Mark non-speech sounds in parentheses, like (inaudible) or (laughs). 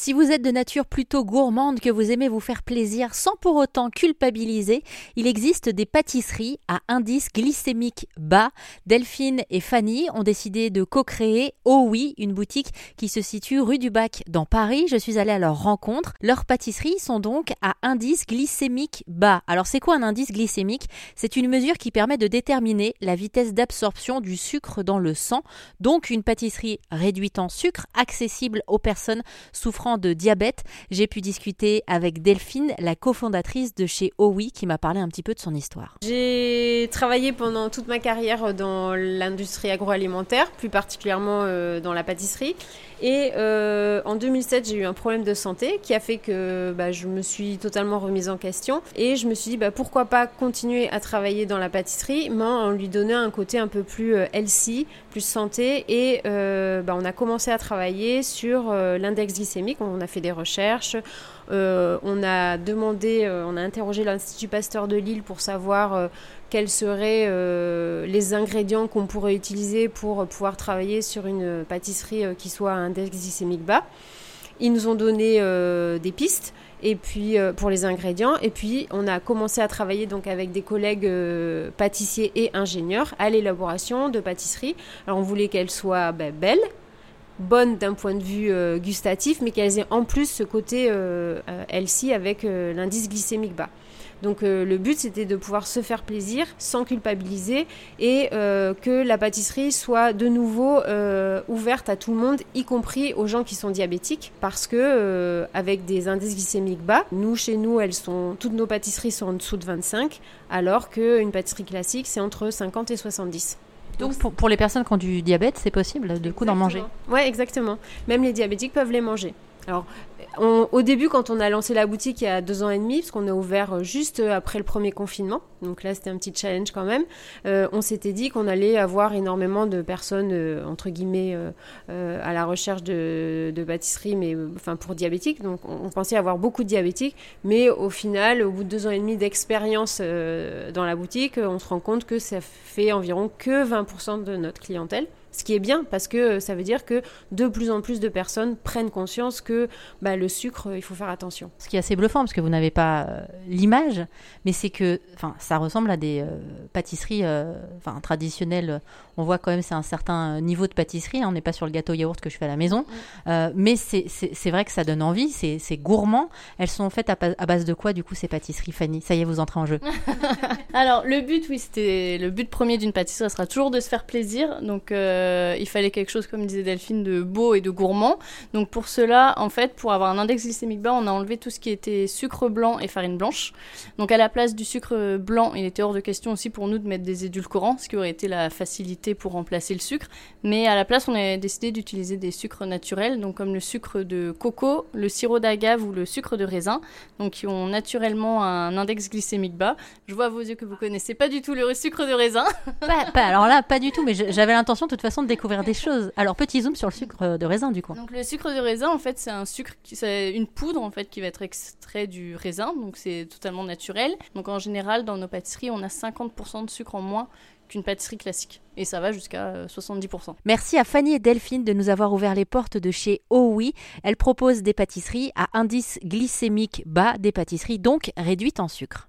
Si vous êtes de nature plutôt gourmande, que vous aimez vous faire plaisir sans pour autant culpabiliser, il existe des pâtisseries à indice glycémique bas. Delphine et Fanny ont décidé de co-créer Oh Oui, une boutique qui se situe rue du Bac dans Paris. Je suis allée à leur rencontre. Leurs pâtisseries sont donc à indice glycémique bas. Alors c'est quoi un indice glycémique? C'est une mesure qui permet de déterminer la vitesse d'absorption du sucre dans le sang. Donc une pâtisserie réduite en sucre, accessible aux personnes souffrant de diabète. J'ai pu discuter avec Delphine, la cofondatrice de chez OUI, qui m'a parlé un petit peu de son histoire. J'ai travaillé pendant toute ma carrière dans l'industrie agroalimentaire, plus particulièrement euh, dans la pâtisserie. Et euh, en 2007, j'ai eu un problème de santé qui a fait que bah, je me suis totalement remise en question. Et je me suis dit, bah, pourquoi pas continuer à travailler dans la pâtisserie, mais en lui donnant un côté un peu plus euh, healthy, plus santé. Et bah, on a commencé à travailler sur l'index glycémique on a fait des recherches, euh, on a demandé, euh, on a interrogé l'Institut Pasteur de Lille pour savoir euh, quels seraient les ingrédients qu'on pourrait utiliser pour pouvoir travailler sur une pâtisserie qui soit à index bas. Ils nous ont donné des pistes et puis pour les ingrédients et puis on a commencé à travailler donc avec des collègues pâtissiers et ingénieurs à l'élaboration de pâtisseries. Alors on voulait qu'elles soient ben, belles, bonnes d'un point de vue euh, gustatif, mais qu'elles aient en plus ce côté euh, euh healthy avec l'indice glycémique bas. Donc le but c'était de pouvoir se faire plaisir sans culpabiliser et que la pâtisserie soit de nouveau ouverte à tout le monde, y compris aux gens qui sont diabétiques, parce que avec des indices glycémiques bas, nous chez nous elles sont toutes nos pâtisseries sont en dessous de 25, alors qu'une pâtisserie classique c'est entre 50 et 70. Donc pour, les personnes qui ont du diabète, c'est possible de coup d'en manger Ouais, exactement. Même les diabétiques peuvent les manger. Alors, au début, quand on a lancé la boutique il y a deux ans et demi, parce qu'on a ouvert euh, juste euh, après le premier confinement, donc là c'était un petit challenge quand même, euh, on s'était dit qu'on allait avoir énormément de personnes, entre guillemets, à la recherche de, de pâtisserie, mais enfin pour diabétiques. Donc on, pensait avoir beaucoup de diabétiques, mais au final, au bout de deux ans et demi d'expérience dans la boutique, on se rend compte que ça fait environ que 20% de notre clientèle. Ce qui est bien parce que ça veut dire que de plus en plus de personnes prennent conscience que bah, le sucre, il faut faire attention. Ce qui est assez bluffant parce que vous n'avez pas euh, l'image, mais c'est que ça ressemble à des euh, pâtisseries euh, traditionnelles. On voit quand même c'est un certain niveau de pâtisserie. Hein. on n'est pas sur le gâteau yaourt que je fais à la maison, mm. mais c'est vrai que ça donne envie, c'est gourmand. Elles sont faites à, base de quoi du coup ces pâtisseries, Fanny? Ça y est, vous entrez en jeu. (laughs) Alors le but, oui, c'était le but premier d'une pâtisserie, sera toujours de se faire plaisir. Donc euh, il fallait quelque chose, comme disait Delphine, de beau et de gourmand. Donc pour cela, en fait, pour avoir un index glycémique bas, on a enlevé tout ce qui était sucre blanc et farine blanche. Donc à la place du sucre blanc, il était hors de question aussi pour nous de mettre des édulcorants, ce qui aurait été la facilité pour remplacer le sucre. Mais à la place, on a décidé d'utiliser des sucres naturels, donc comme le sucre de coco, le sirop d'agave ou le sucre de raisin, donc qui ont naturellement un index glycémique bas. Je vois à vos yeux que vous connaissez pas du tout le sucre de raisin. (laughs) pas, alors là, pas du tout, mais j'avais l'intention de toute façon de découvrir des choses. Alors petit zoom sur le sucre de raisin du coup. Donc le sucre de raisin en fait c'est un sucre, c'est une poudre en fait qui va être extrait du raisin, donc c'est totalement naturel. Donc en général dans nos pâtisseries on a 50% de sucre en moins qu'une pâtisserie classique. Et ça va jusqu'à 70%. Euh, Merci à Fanny et Delphine de nous avoir ouvert les portes de chez Oh Oui. Elles proposent des pâtisseries à indice glycémique bas, des pâtisseries donc réduites en sucre.